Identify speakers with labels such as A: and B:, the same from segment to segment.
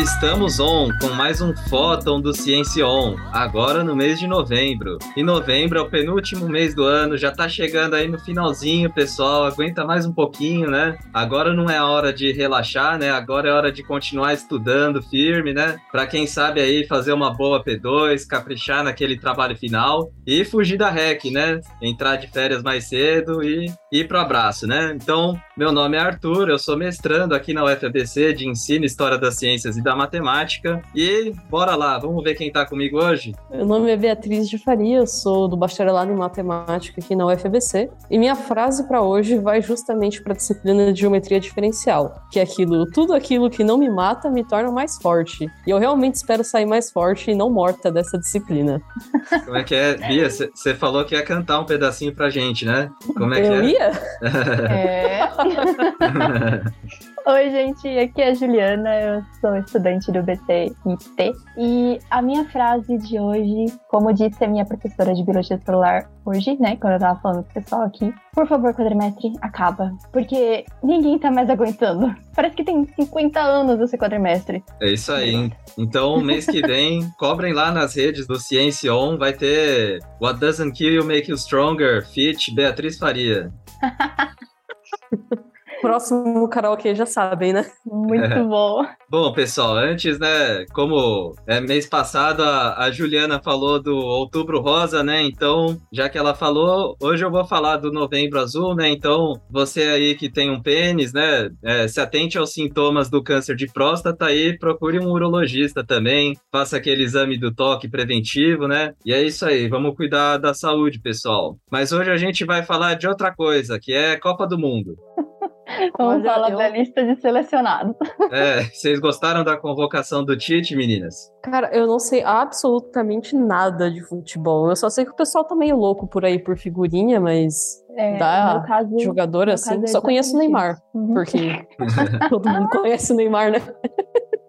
A: Estamos on com mais um Fóton do Ciência On, agora no mês de novembro. E novembro é o penúltimo mês do ano, já tá chegando aí no finalzinho, pessoal. Aguenta mais um pouquinho, né? Agora não é hora de relaxar, né? Agora é hora de continuar estudando firme, né? Para quem sabe aí fazer uma boa P2, caprichar naquele trabalho final e fugir da REC, né? Entrar de férias mais cedo e ir pro abraço, né? Então, meu nome é Arthur, eu sou mestrando aqui na UFABC de Ensino História das Ciências e da Matemática. E bora lá, vamos ver quem tá comigo hoje?
B: Meu nome é Beatriz de Faria, eu sou do bacharelado em Matemática aqui na UFABC. E minha frase para hoje vai justamente para a disciplina de Geometria Diferencial, que é aquilo, tudo aquilo que não me mata me torna mais forte. E eu realmente espero sair mais forte e não morta dessa disciplina.
A: Como é que é? Bia, você falou que ia cantar um pedacinho pra gente, né? Como é
B: eu
A: que é?
B: ia?
C: É. Oi, gente, aqui é a Juliana, eu sou estudante do BCIT. E a minha frase de hoje, como disse a minha professora de biologia celular hoje, né, quando eu tava falando com o pessoal aqui, por favor, quadrimestre, acaba. Porque ninguém tá mais aguentando. Parece que tem 50 anos esse quadrimestre.
A: É isso aí. hein? Então, mês que vem, cobrem lá nas redes do Ciência On, vai ter What Doesn't Kill You Make You Stronger, Fit Beatriz Faria.
B: Próximo karaokê já sabem, né?
C: Muito bom.
A: Bom, pessoal, antes, né, como é, mês passado a, a Juliana falou do Outubro Rosa, né, então, já que ela falou, hoje eu vou falar do Novembro Azul, né, então, você aí que tem um pênis, né, é, se atente aos sintomas do câncer de próstata aí, procure um urologista também, faça aquele exame do toque preventivo, né, e é isso aí, vamos cuidar da saúde, pessoal. Mas hoje a gente vai falar de outra coisa, que é Copa do Mundo.
C: Vamos falar
B: eu-
C: da lista de selecionados.
A: É, vocês gostaram da convocação do Tite, meninas?
B: Cara, eu não sei absolutamente nada de futebol. Eu só sei que o pessoal tá meio louco por aí por figurinha, mas
C: É,
B: Da
C: caso,
B: jogador
C: no
B: assim,
C: caso é
B: só conheço o Neymar.
C: Uhum.
B: Porque todo mundo conhece o Neymar, né?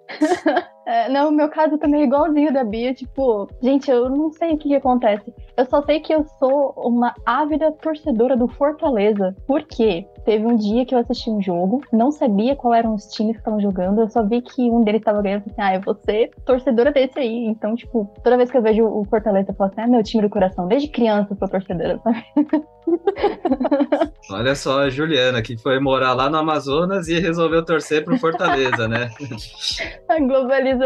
C: É, não, o meu caso também é igualzinho da Bia, tipo, gente, eu não sei o que, que acontece. Eu só sei que eu sou uma ávida torcedora do Fortaleza. Por quê? Teve um dia que eu assisti um jogo, não sabia qual eram os times que estavam jogando, eu só vi que um deles estava ganhando, assim, ah, eu vou ser torcedora desse aí. Então, tipo, toda vez que eu vejo o Fortaleza, eu falo assim, ah, meu time do coração, desde criança eu sou torcedora, sabe?
A: Olha só a Juliana, que foi morar lá no Amazonas e resolveu torcer pro Fortaleza, né?
C: A globalização.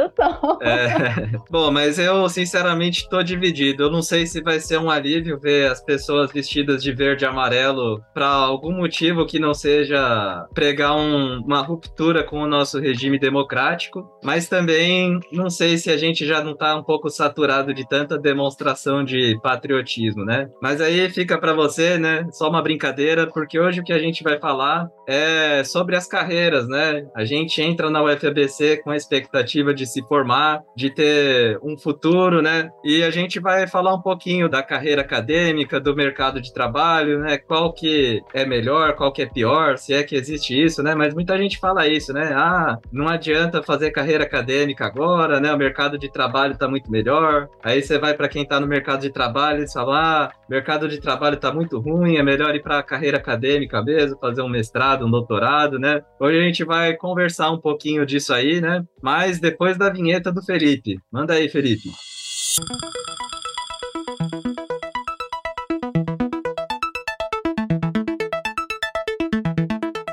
A: É. Bom, mas eu sinceramente tô dividido. Eu não sei se vai ser um alívio ver as pessoas vestidas de verde e amarelo para algum motivo que não seja pregar um- uma ruptura com o nosso regime democrático, mas também não sei se a gente já não tá um pouco saturado de tanta demonstração de patriotismo, né? Mas aí fica para você, né? Só uma brincadeira, porque hoje o que a gente vai falar é sobre as carreiras, né? A gente entra na UFABC com a expectativa de se formar, de ter um futuro, né? E a gente vai falar um pouquinho da carreira acadêmica, do mercado de trabalho, né? Qual que é melhor, qual que é pior, se é que existe isso, né? Mas muita gente fala isso, né? Ah, não adianta fazer carreira acadêmica agora, né? O mercado de trabalho tá muito melhor. Aí você vai para quem tá no mercado de trabalho e fala, ah, mercado de trabalho tá muito ruim, é melhor ir para carreira acadêmica mesmo, fazer um mestrado, um doutorado, né? Hoje a gente vai conversar um pouquinho disso aí, né? Mas depois da vinheta do Felipe. Manda aí, Felipe.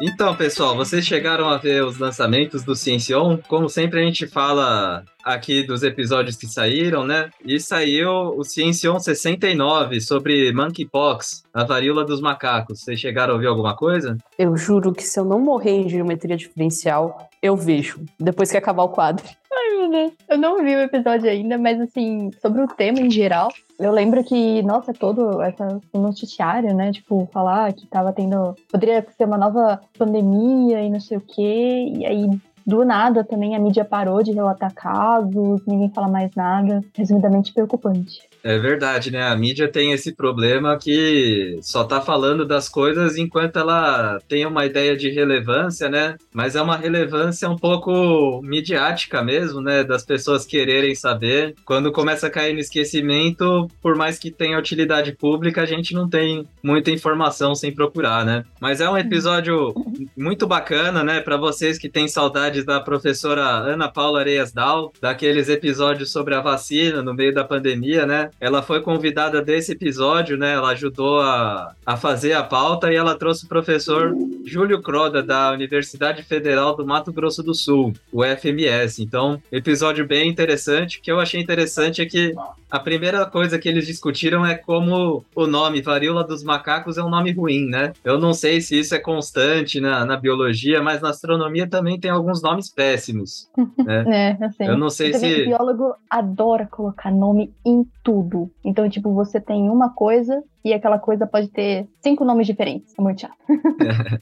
A: Então, pessoal, vocês chegaram a ver os lançamentos do Ciencion? Como sempre a gente fala aqui dos episódios que saíram, né? E saiu o Ciencion 69 sobre monkeypox, a varíola dos macacos. Vocês chegaram a ouvir alguma coisa?
B: Eu juro que se eu não morrer em geometria diferencial, eu vejo. Depois que acabar o quadro.
C: Ai, meu Deus. Eu não vi o episódio ainda, mas assim, sobre o tema em geral, eu lembro que, nossa, todo essa noticiário, né? Tipo, falar que tava tendo. Poderia ser uma nova pandemia e não sei o quê. E aí do nada também a mídia parou de relatar casos, ninguém fala mais nada. Resumidamente preocupante.
A: É verdade, né? A mídia tem esse problema que só tá falando das coisas enquanto ela tem uma ideia de relevância, né? Mas é uma relevância um pouco midiática mesmo, né? Das pessoas quererem saber. Quando começa a cair no esquecimento, por mais que tenha utilidade pública, a gente não tem muita informação sem procurar, né? Mas é um episódio muito bacana, né? Para vocês que têm saudades da professora Ana Paula Areias Dal, daqueles episódios sobre a vacina no meio da pandemia, né? Ela foi convidada desse episódio, né? Ela ajudou a, a fazer a pauta e ela trouxe o professor Júlio Croda, da Universidade Federal do Mato Grosso do Sul, o FMS. Então, episódio bem interessante. O que eu achei interessante é que a primeira coisa que eles discutiram é como o nome varíola dos macacos é um nome ruim, né? Eu não sei se isso é constante na, na biologia, mas na astronomia também tem alguns nomes péssimos. Né?
C: É, assim.
A: Eu não sei se.
C: O biólogo adora colocar nome em tudo. Então, tipo, você tem uma coisa e aquela coisa pode ter cinco nomes diferentes. É muito chato.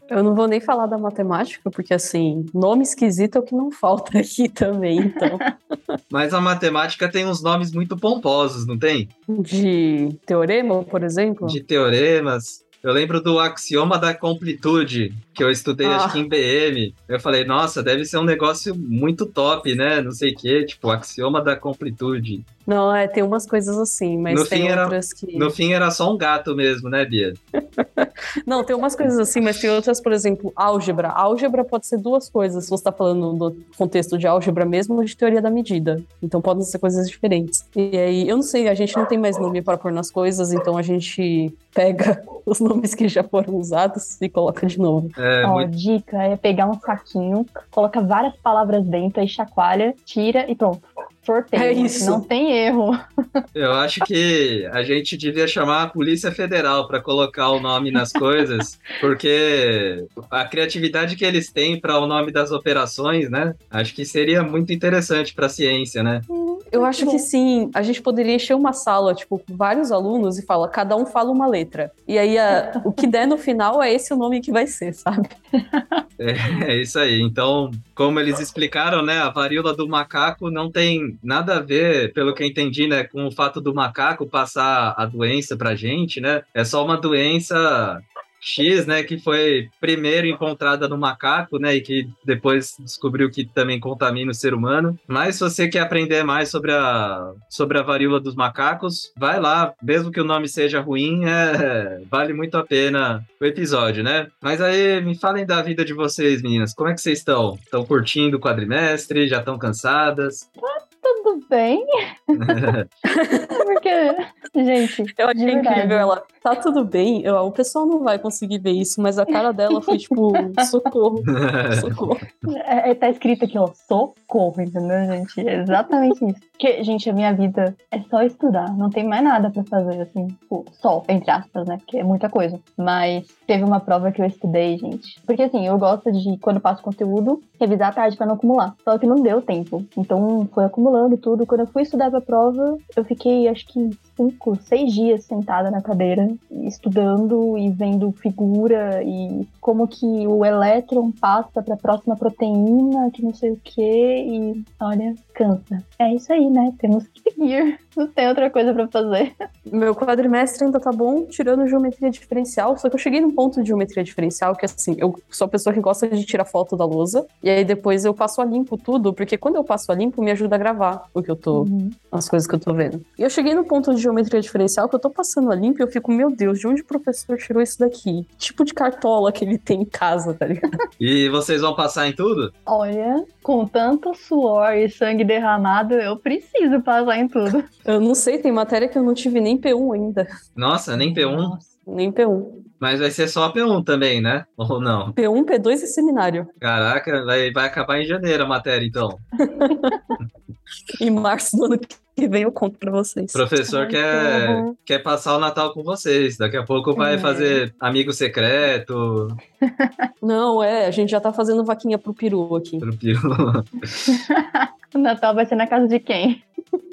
B: Eu não vou nem falar da matemática, porque assim, nome esquisito é o que não falta aqui também, então.
A: Mas a matemática tem uns nomes muito pomposos, não tem?
B: De teorema, por exemplo?
A: De teoremas. Eu lembro do axioma da completude, que eu estudei,
B: Ah.
A: acho que em BM. Eu falei, nossa, deve ser um negócio muito top, né? Não sei o quê, tipo, axioma da completude.
B: Não, é, tem umas coisas assim, mas
A: No
B: tem
A: fim era-
B: outras que.
A: No fim era só um gato mesmo, né, Bia?
B: Não, tem umas coisas assim, mas tem outras, por exemplo, álgebra. Álgebra pode ser duas coisas, se você está falando do contexto de álgebra mesmo ou de teoria da medida. Então podem ser coisas diferentes. E aí, eu não sei, a gente não tem mais nome para pôr nas coisas, então a gente pega os nomes que já foram usados e coloca de novo.
A: É,
C: Ó,
A: muito-
C: dica é pegar um saquinho, coloca várias palavras dentro, aí chacoalha, tira e pronto. Sorteio.
B: É isso.
C: Não tem erro.
A: Eu acho que a gente devia chamar a Polícia Federal para colocar o nome nas coisas, porque a criatividade que eles têm para o nome das operações, né? Acho que seria muito interessante para a ciência, né?
B: Eu acho
C: bom.
B: que sim, a gente poderia encher uma sala, tipo, com vários alunos e fala, cada um fala uma letra. E aí a- o que der no final é esse o nome que vai ser, sabe?
A: É isso aí. Então, como eles explicaram, né, a varíola do macaco não tem nada a ver, pelo que eu entendi, né, com o fato do macaco passar a doença pra gente, né? É só uma doença X, né, que foi primeiro encontrada no macaco, né, e que depois descobriu que também contamina o ser humano. Mas se você quer aprender mais sobre a, sobre a varíola dos macacos, vai lá, mesmo que o nome seja ruim, é, vale muito a pena o episódio, né? Mas aí, me falem da vida de vocês, meninas. Como é que vocês estão? Estão curtindo o quadrimestre? Já estão cansadas?
C: Tudo bem. Porque, gente,
B: Eu achei incrível ela. Tá tudo bem, eu, o pessoal não vai conseguir ver isso, mas a cara dela foi tipo, socorro, socorro.
C: é, é- tá escrito aqui, ó, socorro, entendeu, gente? É exatamente isso. Porque, gente, a minha vida é só estudar, não tem mais nada pra fazer, assim, tipo, só, entre aspas, né? Porque é muita coisa. Mas teve uma prova que eu estudei, gente. Porque, assim, eu gosto de, quando passo conteúdo, revisar à tarde pra não acumular. Só que não deu tempo. Então, foi acumulando tudo. Quando eu fui estudar pra prova, eu fiquei, acho que, cinco, seis dias sentada na cadeira, estudando e vendo figura e como que o elétron passa para a próxima proteína, que não sei o que, e olha, cansa. É isso aí, né? Temos que seguir. Não tem outra coisa para fazer.
B: Meu quadrimestre ainda tá bom, tirando geometria diferencial, só que eu cheguei num ponto de geometria diferencial que, assim, eu sou a pessoa que gosta de tirar foto da lousa, e aí depois eu passo a limpo tudo, porque quando eu passo a limpo, me ajuda a gravar o que eu tô,
C: Uhum.
B: as coisas que eu tô vendo. E eu cheguei no ponto de geometria diferencial que eu tô passando a limpo e eu fico, meu Deus, de onde o professor tirou isso daqui? Que tipo de cartola que ele tem em casa, tá ligado?
A: e vocês vão passar em tudo?
C: Olha, com tanto suor e sangue derramado, eu preciso passar em tudo.
B: Eu não sei, tem matéria que eu não tive nem P1 ainda.
A: Nossa, nem P1.
C: Nossa.
B: Nem P1.
A: Mas vai ser só P1 também, né? Ou não?
B: P1, P2 e seminário.
A: Caraca, vai, vai acabar em janeiro a matéria, então.
B: Em março do ano que vem eu conto pra vocês.
A: O professor
C: Ai, que
A: quer, quer passar o Natal com vocês. Daqui a pouco vai
B: É.
A: fazer amigo secreto
B: Não, é, a gente já tá fazendo vaquinha pro peru aqui.
A: pro Pio.
C: O Natal vai ser na casa de quem?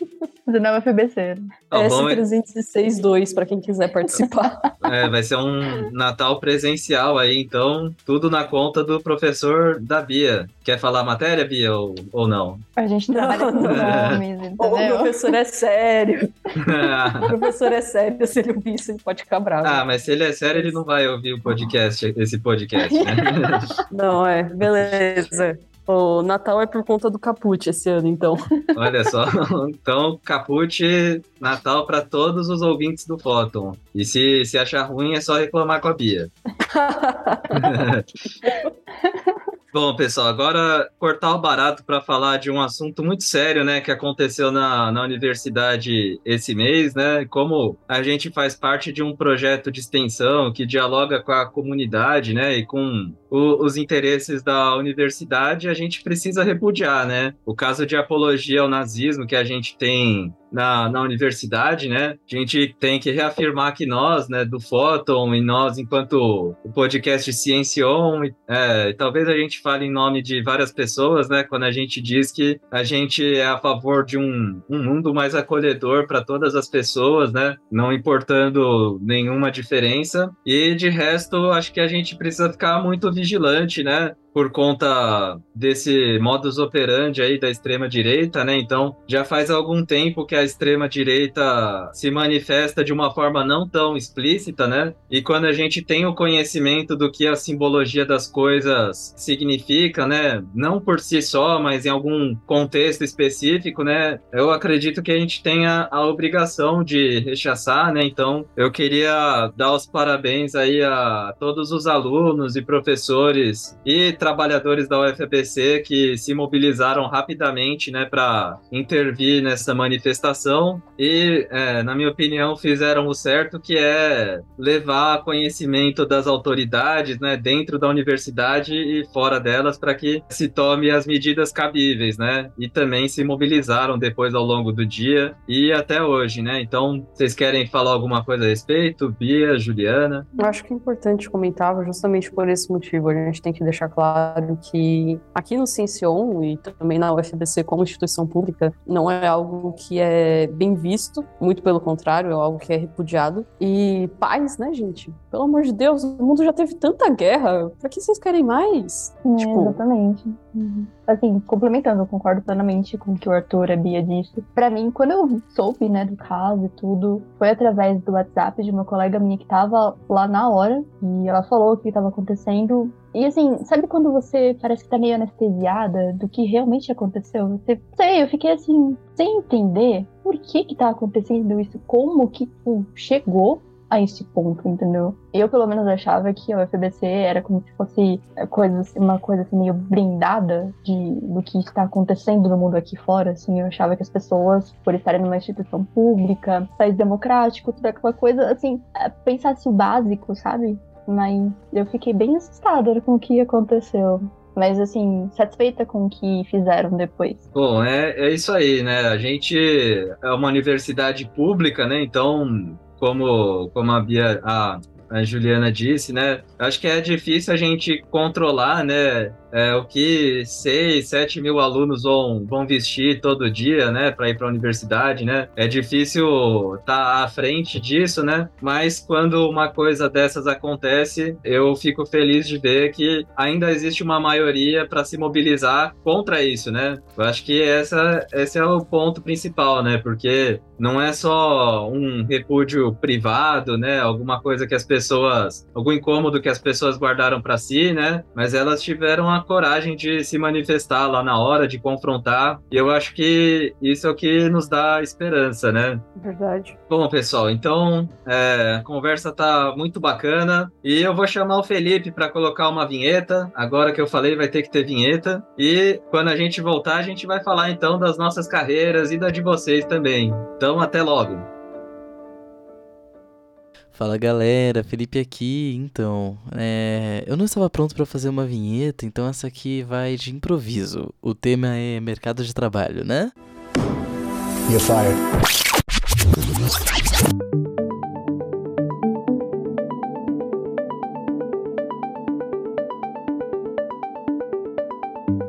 C: Não é FBC.
A: Ó, bom, é-
B: S306.2 para quem quiser participar.
A: é, vai ser um Natal presencial aí, então, tudo na conta do professor da Bia. Quer falar a matéria, Bia, ou, ou não?
C: A gente trabalha com
B: Não,
C: nomes,
B: o
C: entendeu?
B: professor é sério. O professor é sério, se ele ouvir isso, ele pode ficar bravo.
A: ah, mas se ele é sério, ele não vai ouvir o podcast, esse podcast, né?
B: Não, é, beleza. O Natal é por conta do Caput esse ano, então.
A: Olha só. Então, caput Natal para todos os ouvintes do Fóton. E se, se achar ruim, é só reclamar com a Bia. Bom, pessoal, agora cortar o barato para falar de um assunto muito sério, né, que aconteceu na, na universidade esse mês, né? Como a gente faz parte de um projeto de extensão que dialoga com a comunidade, né, e com o- os interesses da universidade, a gente precisa repudiar, né? O caso de apologia ao nazismo que a gente tem na, na universidade, né? A gente tem que reafirmar que nós, né, do Fóton, e nós, enquanto o podcast Ciencion, é, talvez a gente fale em nome de várias pessoas, né, quando a gente diz que a gente é a favor de um, um mundo mais acolhedor para todas as pessoas, né, não importando nenhuma diferença. E de resto, acho que a gente precisa ficar muito vigilante, né, por conta desse modus operandi aí da extrema direita, né? Então, já faz algum tempo que a extrema direita se manifesta de uma forma não tão explícita, né? E quando a gente tem o conhecimento do que a simbologia das coisas significa, né? Não por si só, mas em algum contexto específico, né? Eu acredito que a gente tenha a obrigação de rechaçar, né? Então, eu queria dar os parabéns aí a todos os alunos e professores e trabalhadores da UFBC que se mobilizaram rapidamente, né, para intervir nessa manifestação e, é, na minha opinião, fizeram o certo, que é levar conhecimento das autoridades, né, dentro da universidade e fora delas, para que se tome as medidas cabíveis, né, e também se mobilizaram depois ao longo do dia e até hoje, né. Então, vocês querem falar alguma coisa a respeito, Bia, Juliana?
B: Eu acho que é importante comentar justamente por esse motivo. A gente tem que deixar claro que aqui no Ciencion e também na UFBC como instituição pública não é algo que é bem visto, muito pelo contrário, é algo que é repudiado. E paz, né, gente? Pelo amor de Deus, o mundo já teve tanta guerra, pra que vocês querem mais?
C: É,
B: Tipo-
C: exatamente. Uhum. Assim, complementando, eu concordo plenamente com o que o Arthur e a Bia disse. Pra mim, quando eu soube, né, do caso e tudo, foi através do WhatsApp de uma colega minha que tava lá na hora e ela falou o que tava acontecendo. E assim, sabe quando você parece que tá meio anestesiada do que realmente aconteceu? Você, sei, eu fiquei assim, sem entender por que que tá acontecendo isso, como que tipo, chegou a esse ponto, entendeu? Eu, pelo menos, achava que a UFBC era como se fosse é, coisa, assim, uma coisa assim, meio blindada de, do que está acontecendo no mundo aqui fora, assim. Eu achava que as pessoas, por estarem numa instituição pública, país democrático, toda aquela coisa, assim, é, pensasse o básico, sabe? Mas eu fiquei bem assustada com o que aconteceu. Mas, assim, satisfeita com o que fizeram depois.
A: Bom, é, é isso aí, né? A gente é uma universidade pública, né? Então, como, como a Bia, a, a Juliana disse, né? Acho que é difícil a gente controlar, né? É, o que 6, 7 mil alunos vão, vão vestir todo dia, né, para ir para a universidade, né? É difícil estar à frente disso, né? Mas quando uma coisa dessas acontece, eu fico feliz de ver que ainda existe uma maioria para se mobilizar contra isso, né? Eu acho que essa, esse é o ponto principal, né? Porque não é só um repúdio privado, né? Alguma coisa que as pessoas, algum incômodo que as pessoas guardaram para si, né? Mas elas tiveram a coragem de se manifestar lá na hora, de confrontar. E eu acho que isso é o que nos dá esperança, né?
B: Verdade.
A: Bom, pessoal, então é, a conversa tá muito bacana e eu vou chamar o Felipe para colocar uma vinheta. Agora que eu falei, vai ter que ter vinheta. E quando a gente voltar, a gente vai falar então das nossas carreiras e da de vocês também. Então, até logo.
D: Fala galera, Felipe aqui. Então, é, eu não estava pronto para fazer uma vinheta, então essa aqui vai de improviso. O tema é mercado de trabalho, né?
E: You're fired.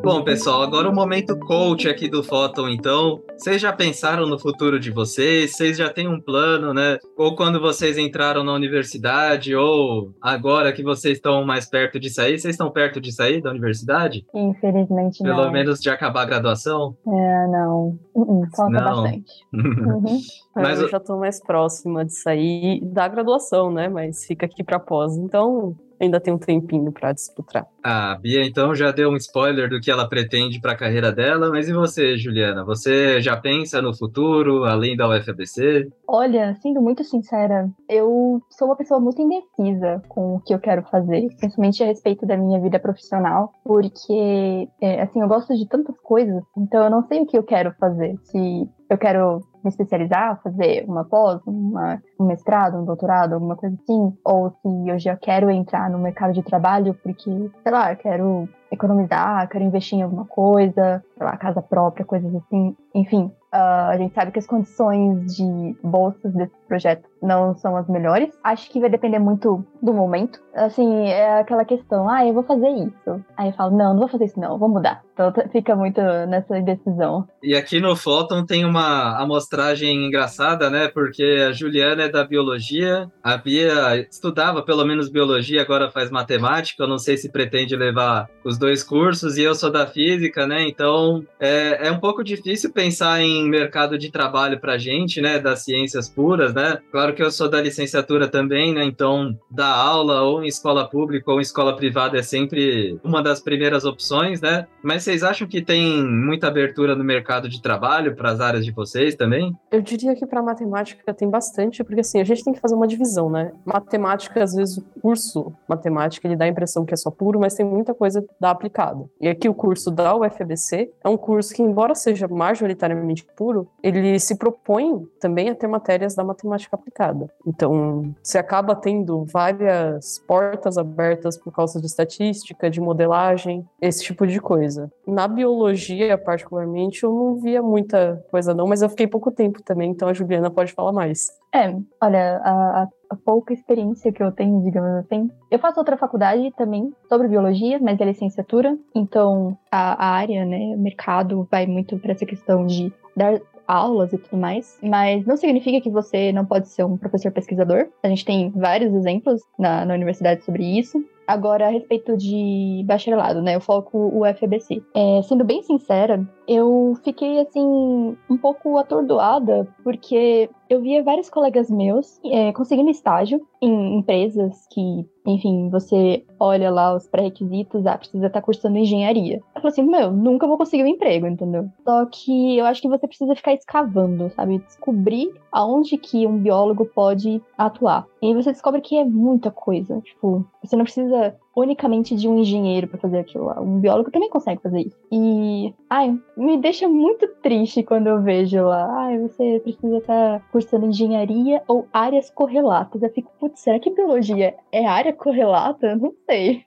A: Bom, pessoal, agora o momento coach aqui do Photon, então. Vocês já pensaram no futuro de vocês? Vocês já têm um plano, né? Ou quando vocês entraram na universidade, ou agora que vocês estão mais perto de sair, vocês estão perto de sair da universidade?
C: Infelizmente
A: Pelo
C: não.
A: menos de acabar a graduação?
C: É, não. Uh-uh, falta
A: Não.
C: bastante. Uhum.
A: Mas
B: eu já tô mais próxima de sair da graduação, né? Mas fica aqui pra pós. Então, ainda tem um tempinho pra disputar.
A: A Bia, então, já deu um spoiler do que ela pretende para a carreira dela, mas e você, Juliana? Você já pensa no futuro, além da UFABC?
C: Olha, sendo muito sincera, eu sou uma pessoa muito indecisa com o que eu quero fazer, principalmente a respeito da minha vida profissional, porque, é, assim, eu gosto de tantas coisas, então eu não sei o que eu quero fazer. Se eu quero me especializar, fazer uma pós, uma, um mestrado, um doutorado, alguma coisa assim, ou se eu já quero entrar no mercado de trabalho porque, sei lá, quero economizar, quero investir em alguma coisa, sei lá, casa própria, coisas assim. Enfim, ah, a gente sabe que as condições de bolsas desse projeto não são as melhores. Acho que vai depender muito do momento. Assim, é aquela questão, ah, eu vou fazer isso. Aí eu falo, não, não vou fazer isso não, vou mudar. Então fica muito nessa indecisão.
A: E aqui no Photon tem uma amostragem engraçada, né? Porque a Juliana é da biologia, a Bia estudava pelo menos biologia, agora faz matemática. Eu não sei se pretende levar os dois cursos, e eu sou da física, né? Então é, é um pouco difícil pensar em mercado de trabalho pra gente, né? Das ciências puras, né? Claro que eu sou da licenciatura também, né? Então dar aula ou em escola pública ou em escola privada é sempre uma das primeiras opções, né? Mas vocês acham que tem muita abertura no mercado de trabalho para as áreas de vocês também?
B: Eu diria que para matemática tem bastante, porque assim, a gente tem que fazer uma divisão, né? Matemática, às vezes, o curso matemática, ele dá a impressão que é só puro, mas tem muita coisa da aplicada. E aqui o curso da UFABC é um curso que, embora seja majoritariamente puro, ele se propõe também a ter matérias da matemática aplicada. Então, você acaba tendo várias portas abertas por causa de estatística, de modelagem, esse tipo de coisa. Na biologia, particularmente, eu não via muita coisa não, mas eu fiquei pouco tempo também, então a Juliana pode falar mais.
C: É, olha, a, a- pouca experiência que eu tenho, digamos assim. Eu faço outra faculdade também sobre biologia, mas é licenciatura. Então, a, a área, né, o mercado vai muito para essa questão de dar aulas e tudo mais. Mas não significa que você não pode ser um professor pesquisador. A gente tem vários exemplos na, na universidade sobre isso. Agora, a respeito de bacharelado, né? Eu foco o FABC. É, sendo bem sincera, eu fiquei, assim, um pouco atordoada, porque eu via vários colegas meus é, conseguindo estágio em empresas que, enfim, você olha lá os pré-requisitos, ah, precisa estar cursando engenharia. Eu falei assim, meu, nunca vou conseguir um emprego, entendeu? Só que eu acho que você precisa ficar escavando, sabe? Descobrir aonde que um biólogo pode atuar. E aí você descobre que é muita coisa. Tipo, você não precisa unicamente de um engenheiro para fazer aquilo lá. Um biólogo também consegue fazer isso. E, ai, me deixa muito triste quando eu vejo lá, ai, você precisa estar cursando engenharia ou áreas correlatas. Eu fico, putz, será que biologia é área correlata? Não sei.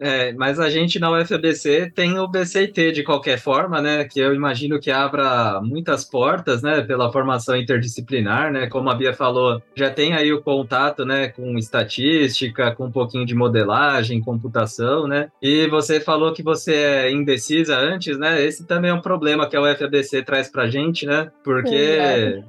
A: É, mas a gente na UFABC tem o BCIT de qualquer forma, né? Que eu imagino que abra muitas portas, né? Pela formação interdisciplinar, né? Como a Bia falou, já tem aí o contato, né? Com estatística, com um pouquinho de modelagem, computação, né? E você falou que você é indecisa antes, né? Esse também é um problema que a UFABC traz pra gente, né? Porque
C: Verdade.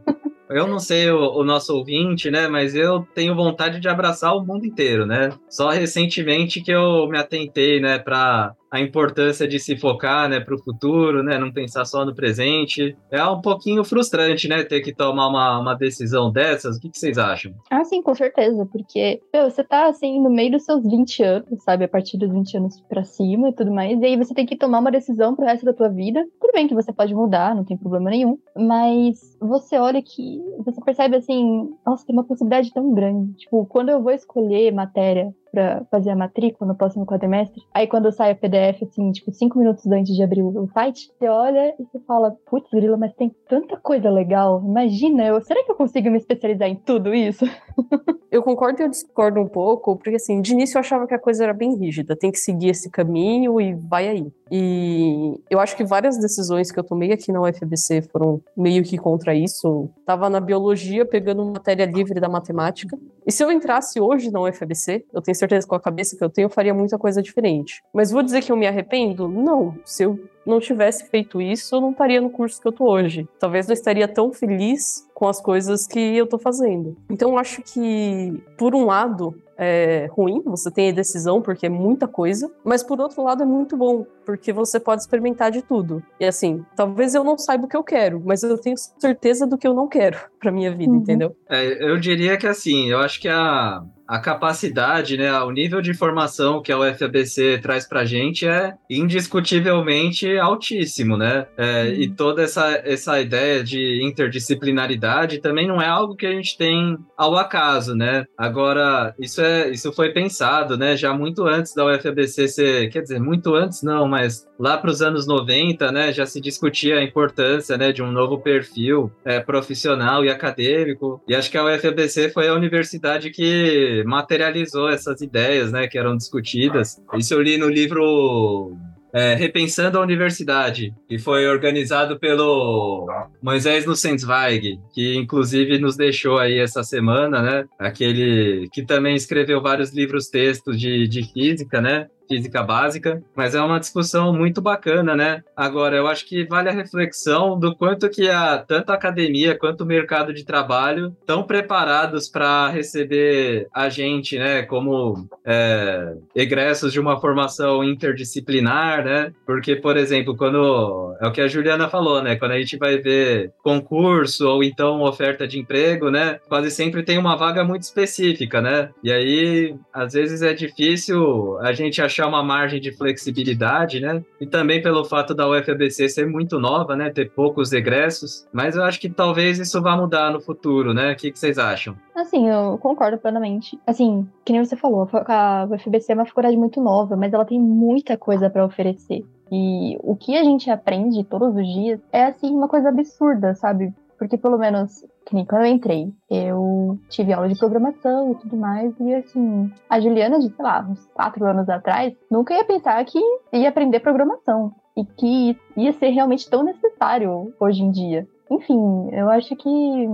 A: Eu não sei o, o nosso ouvinte, né? Mas eu tenho vontade de abraçar o mundo inteiro, né? Só recentemente que eu me atentei, né, para a importância de se focar, né, para o futuro, né, não pensar só no presente. É um pouquinho frustrante, né, ter que tomar uma, uma decisão dessas. O que, que vocês acham?
C: Ah, sim, com certeza, porque meu, você tá assim no meio dos seus 20 anos, sabe? A partir dos 20 anos pra cima e tudo mais. E aí você tem que tomar uma decisão pro resto da tua vida. Tudo bem que você pode mudar, não tem problema nenhum. Mas você olha que. Você percebe assim, nossa, tem uma possibilidade tão grande. Tipo, quando eu vou escolher matéria pra fazer a matrícula no próximo quadrimestre, aí quando sai a PDF, assim, tipo, cinco minutos antes de abrir o o site, você olha e você fala, putz, Grila, mas tem tanta coisa legal. Imagina, eu, será que eu consigo me especializar em tudo isso?
B: eu concordo e eu discordo um pouco, porque assim, de início eu achava que a coisa era bem rígida, tem que seguir esse caminho e vai aí. E eu acho que várias decisões que eu tomei aqui na UFBC foram meio que contra isso. Tava na biologia pegando matéria livre da matemática. E se eu entrasse hoje na UFBC, eu tenho certeza que com a cabeça que eu tenho, eu faria muita coisa diferente. Mas vou dizer que eu me arrependo? Não. Se eu não tivesse feito isso, eu não estaria no curso que eu tô hoje. Talvez não estaria tão feliz com as coisas que eu tô fazendo. Então, eu acho que, por um lado, é ruim, você tem a decisão porque é muita coisa, mas por outro lado é muito bom, porque você pode experimentar de tudo. E assim, talvez eu não saiba o que eu quero, mas eu tenho certeza do que eu não quero para minha vida, uhum. entendeu?
A: É, eu diria que assim, eu acho que a a capacidade, né, o nível de informação que a UFABC traz para a gente é indiscutivelmente altíssimo, né? É, uhum. E toda essa, essa ideia de interdisciplinaridade também não é algo que a gente tem ao acaso, né? Agora, isso, é, isso foi pensado, né, já muito antes da UFABC ser, quer dizer, muito antes não, mas lá para os anos 90, né, já se discutia a importância, né, de um novo perfil é, profissional e acadêmico, e acho que a UFABC foi a universidade que materializou essas ideias, né, que eram discutidas. Isso eu li no livro é, Repensando a Universidade, que foi organizado pelo Moisés Nussensweig, que inclusive nos deixou aí essa semana, né? Aquele que também escreveu vários livros textos de, de física, né? Física básica, mas é uma discussão muito bacana, né? Agora, eu acho que vale a reflexão do quanto que a, tanto a academia quanto o mercado de trabalho estão preparados para receber a gente, né, como é, egressos de uma formação interdisciplinar, né? Porque, por exemplo, quando é o que a Juliana falou, né? Quando a gente vai ver concurso ou então oferta de emprego, né? Quase sempre tem uma vaga muito específica, né? E aí, às vezes é difícil a gente achar achar uma margem de flexibilidade, né? E também pelo fato da UFABC ser muito nova, né? Ter poucos egressos. Mas eu acho que talvez isso vá mudar no futuro, né? O que, que vocês acham?
C: Assim, eu concordo plenamente. Assim, que nem você falou, a UFABC é uma faculdade muito nova, mas ela tem muita coisa para oferecer. E o que a gente aprende todos os dias é, assim, uma coisa absurda, sabe? Porque pelo menos, que nem quando eu entrei, eu tive aula de programação e tudo mais, e assim, a Juliana de, sei lá, uns quatro anos atrás, nunca ia pensar que ia aprender programação. E que ia ser realmente tão necessário hoje em dia. Enfim, eu acho que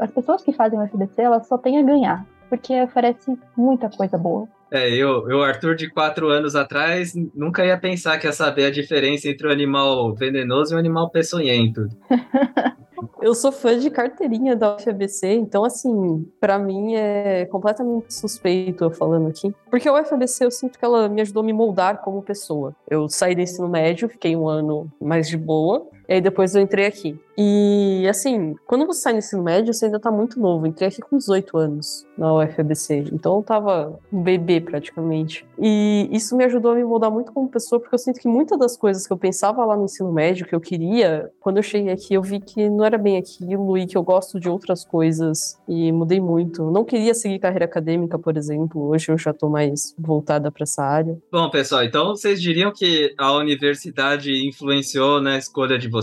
C: as pessoas que fazem o FBC, elas só têm a ganhar, porque oferece muita coisa boa.
A: É, eu, eu, Arthur, de quatro anos atrás, nunca ia pensar que ia saber a diferença entre o animal venenoso e o animal peçonhento.
B: Eu sou fã de carteirinha da UFABC, então, assim, para mim é completamente suspeito eu falando aqui. Porque a UFABC eu sinto que ela me ajudou a me moldar como pessoa. Eu saí do ensino médio, fiquei um ano mais de boa, e aí depois eu entrei aqui. E assim, quando você sai no ensino médio, você ainda tá muito novo. Entrei aqui com 18 anos na UFABC. Então eu tava um bebê praticamente. E isso me ajudou a me moldar muito como pessoa, porque eu sinto que muitas das coisas que eu pensava lá no ensino médio, que eu queria, quando eu cheguei aqui, eu vi que não era bem aquilo e que eu gosto de outras coisas. E mudei muito. Não queria seguir carreira acadêmica, por exemplo. Hoje eu já tô mais voltada para essa área.
A: Bom, pessoal, então vocês diriam que a universidade influenciou na escolha de vocês?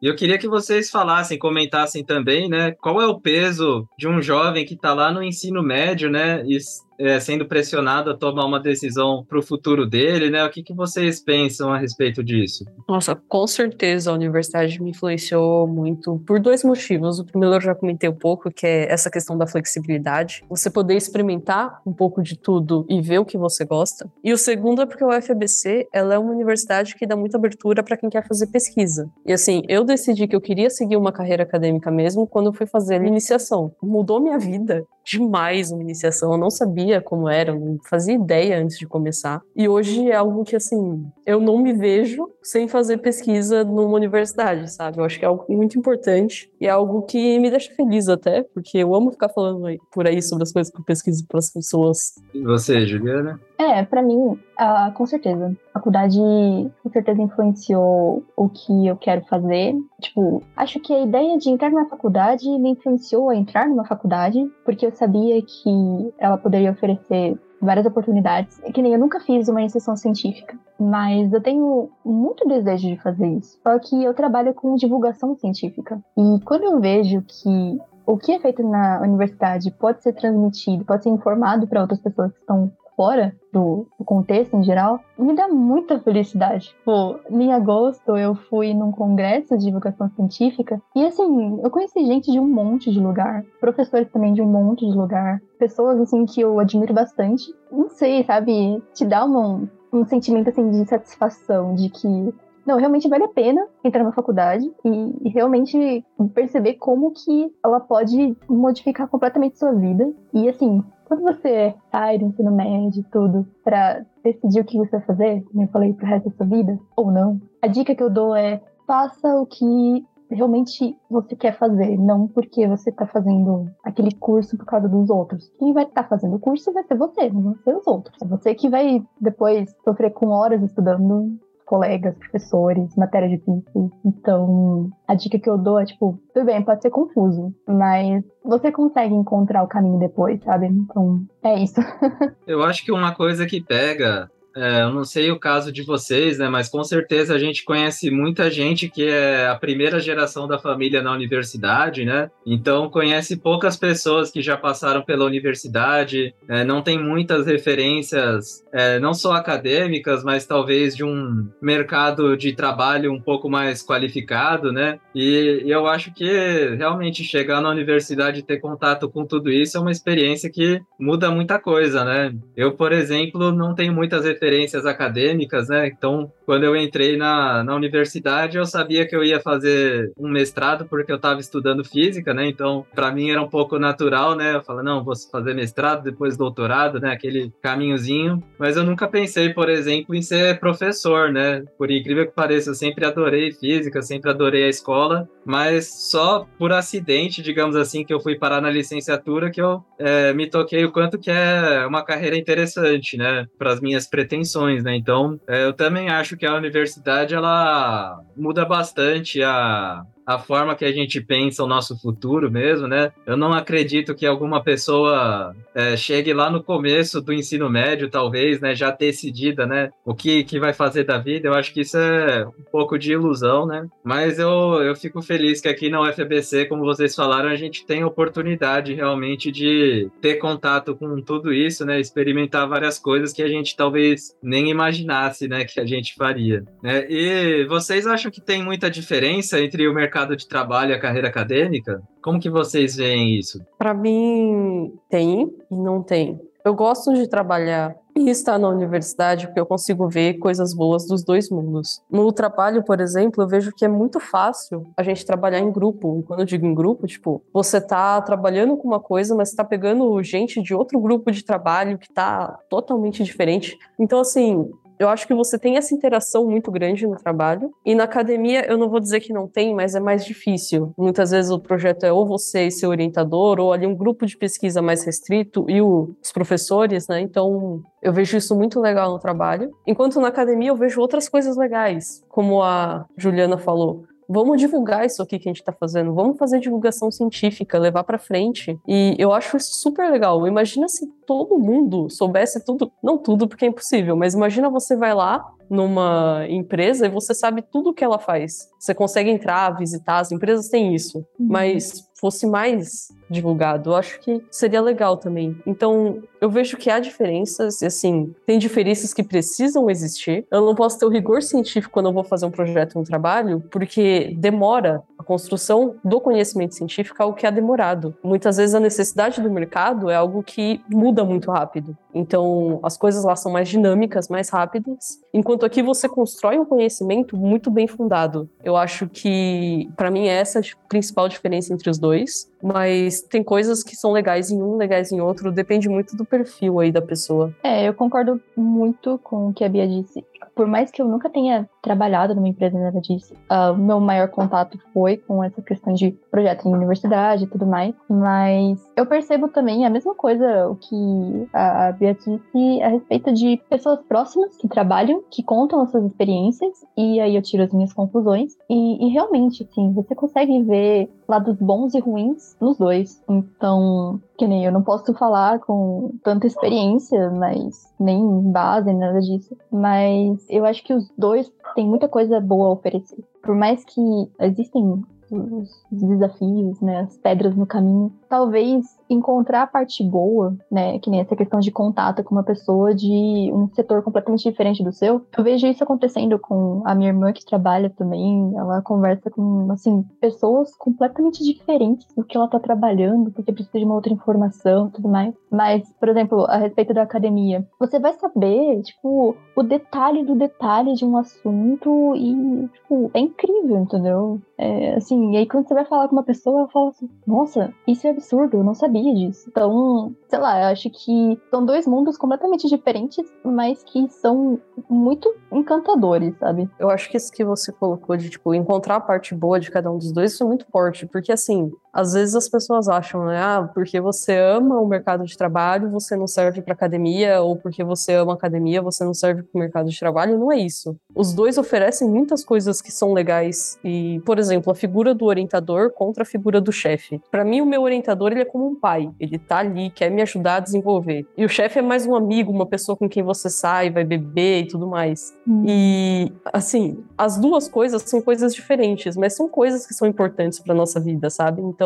A: E eu queria que vocês vocês falassem, comentassem também, né? Qual é o peso de um jovem que está lá no ensino médio, né? E é, sendo pressionado a tomar uma decisão para o futuro dele, né? O que, que vocês pensam a respeito disso?
B: Nossa, com certeza a universidade me influenciou muito por dois motivos. O primeiro eu já comentei um pouco, que é essa questão da flexibilidade. Você poder experimentar um pouco de tudo e ver o que você gosta. E o segundo é porque o UFABC, ela é uma universidade que dá muita abertura para quem quer fazer pesquisa. E assim, eu decidi que eu queria seguir uma carreira acadêmica mesmo quando eu fui fazer a iniciação. Mudou minha vida demais uma iniciação. Eu não sabia como era, não fazia ideia antes de começar. E hoje é algo que, assim, eu não me vejo sem fazer pesquisa numa universidade, sabe? Eu acho que é algo muito importante e é algo que me deixa feliz até, porque eu amo ficar falando por aí sobre as coisas que eu pesquiso para as pessoas.
A: E você, Juliana?
C: É, para mim, uh, com certeza. A faculdade com certeza influenciou o que eu quero fazer. Tipo, acho que a ideia de entrar na faculdade me influenciou a entrar numa faculdade, porque eu sabia que ela poderia oferecer várias oportunidades. É que nem eu nunca fiz uma iniciação científica, mas eu tenho muito desejo de fazer isso. Só que eu trabalho com divulgação científica. E quando eu vejo que o que é feito na universidade pode ser transmitido, pode ser informado para outras pessoas que estão fora do, do, contexto em geral, me dá muita felicidade. Pô, em agosto eu fui num congresso de divulgação científica e assim, eu conheci gente de um monte de lugar, professores também de um monte de lugar, pessoas assim que eu admiro bastante. Não sei, sabe, te dá um, um sentimento assim de satisfação de que não, realmente vale a pena entrar na faculdade e, realmente perceber como que ela pode modificar completamente sua vida. E assim, quando você sai do ensino médio e tudo, para decidir o que você vai fazer, como eu falei, pro resto da sua vida, ou não, a dica que eu dou é faça o que realmente você quer fazer, não porque você está fazendo aquele curso por causa dos outros. Quem vai estar tá fazendo o curso vai ser você, não vão ser os outros. É você que vai depois sofrer com horas estudando colegas, professores, matéria difícil. Então, a dica que eu dou é, tipo, tudo bem, pode ser confuso, mas você consegue encontrar o caminho depois, sabe? Então, é isso.
A: eu acho que uma coisa que pega é, eu não sei o caso de vocês, né? Mas com certeza a gente conhece muita gente que é a primeira geração da família na universidade, né? Então conhece poucas pessoas que já passaram pela universidade, é, não tem muitas referências, é, não só acadêmicas, mas talvez de um mercado de trabalho um pouco mais qualificado, né? E, e eu acho que realmente chegar na universidade e ter contato com tudo isso é uma experiência que muda muita coisa, né? Eu, por exemplo, não tenho muitas referências referências acadêmicas, né? Então, quando eu entrei na, na universidade, eu sabia que eu ia fazer um mestrado porque eu estava estudando física, né? Então, para mim era um pouco natural, né? Eu falei, não, vou fazer mestrado, depois doutorado, né? Aquele caminhozinho. Mas eu nunca pensei, por exemplo, em ser professor, né? Por incrível que pareça, eu sempre adorei física, sempre adorei a escola, mas só por acidente, digamos assim, que eu fui parar na licenciatura que eu é, me toquei o quanto que é uma carreira interessante, né? Para as minhas pretensões né? Então, é, eu também acho que a universidade ela muda bastante a, a forma que a gente pensa o nosso futuro mesmo, né? Eu não acredito que alguma pessoa é, chegue lá no começo do ensino médio, talvez, né, já decidida, né, o que, que vai fazer da vida. Eu acho que isso é um pouco de ilusão, né? Mas eu, eu fico feliz que aqui na UFBC, como vocês falaram, a gente tem oportunidade realmente de ter contato com tudo isso, né? Experimentar várias coisas que a gente talvez nem imaginasse, né, que a gente faria. Né? E vocês acham que tem muita diferença entre o mercado mercado de trabalho e a carreira acadêmica? Como que vocês veem isso?
B: Para mim, tem e não tem. Eu gosto de trabalhar e estar na universidade porque eu consigo ver coisas boas dos dois mundos. No trabalho, por exemplo, eu vejo que é muito fácil a gente trabalhar em grupo. E quando eu digo em grupo, tipo, você tá trabalhando com uma coisa, mas está pegando gente de outro grupo de trabalho que tá totalmente diferente. Então, assim, eu acho que você tem essa interação muito grande no trabalho. E na academia, eu não vou dizer que não tem, mas é mais difícil. Muitas vezes o projeto é ou você e seu orientador, ou ali um grupo de pesquisa mais restrito e o, os professores, né? Então, eu vejo isso muito legal no trabalho. Enquanto na academia, eu vejo outras coisas legais, como a Juliana falou vamos divulgar isso aqui que a gente está fazendo, vamos fazer divulgação científica, levar para frente. E eu acho isso super legal. Imagina se todo mundo soubesse tudo, não tudo porque é impossível, mas imagina você vai lá numa empresa e você sabe tudo o que ela faz. Você consegue entrar, visitar, as empresas têm isso, uhum. mas fosse mais divulgado, eu acho que seria legal também. Então, eu vejo que há diferenças, e assim, tem diferenças que precisam existir. Eu não posso ter o rigor científico quando eu vou fazer um projeto, um trabalho, porque demora a construção do conhecimento científico algo que é demorado. Muitas vezes a necessidade do mercado é algo que muda muito rápido. Então, as coisas lá são mais dinâmicas, mais rápidas, enquanto aqui você constrói um conhecimento muito bem fundado. Eu acho que, para mim, é essa a principal diferença entre os dois, mas tem coisas que são legais em um, legais em outro, depende muito do perfil aí da pessoa.
C: É, eu concordo muito com o que a Bia disse por mais que eu nunca tenha trabalhado numa empresa nada disso, uh, o meu maior contato foi com essa questão de projeto em universidade e tudo mais. Mas eu percebo também a mesma coisa o que a, a Bia disse a respeito de pessoas próximas que trabalham, que contam as suas experiências, e aí eu tiro as minhas conclusões. E, e realmente, assim, você consegue ver lados bons e ruins nos dois. Então, que nem eu não posso falar com tanta experiência, mas nem base, nada disso. Mas eu acho que os dois têm muita coisa boa a oferecer. Por mais que existem os desafios, né, as pedras no caminho. Talvez encontrar a parte boa, né, que nem essa questão de contato com uma pessoa de um setor completamente diferente do seu. Eu vejo isso acontecendo com a minha irmã que trabalha também, ela conversa com, assim, pessoas completamente diferentes do que ela tá trabalhando, porque precisa de uma outra informação, tudo mais. Mas, por exemplo, a respeito da academia, você vai saber, tipo, o detalhe do detalhe de um assunto e, tipo, é incrível, entendeu? É, assim, e aí quando você vai falar com uma pessoa, ela fala assim, nossa, isso é absurdo, eu não sabia disso. Então, sei lá, eu acho que são dois mundos completamente diferentes, mas que são muito encantadores, sabe?
B: Eu acho que isso que você colocou de, tipo, encontrar a parte boa de cada um dos dois, isso é muito forte, porque assim, às vezes as pessoas acham, né, ah, porque você ama o mercado de trabalho, você não serve para academia, ou porque você ama academia, você não serve para o mercado de trabalho, não é isso. Os dois oferecem muitas coisas que são legais e, por exemplo, a figura do orientador contra a figura do chefe. Para mim, o meu orientador, ele é como um pai, ele tá ali, quer me ajudar a desenvolver. E o chefe é mais um amigo, uma pessoa com quem você sai, vai beber e tudo mais.
C: Hum.
B: E, assim, as duas coisas são coisas diferentes, mas são coisas que são importantes para nossa vida, sabe? Então,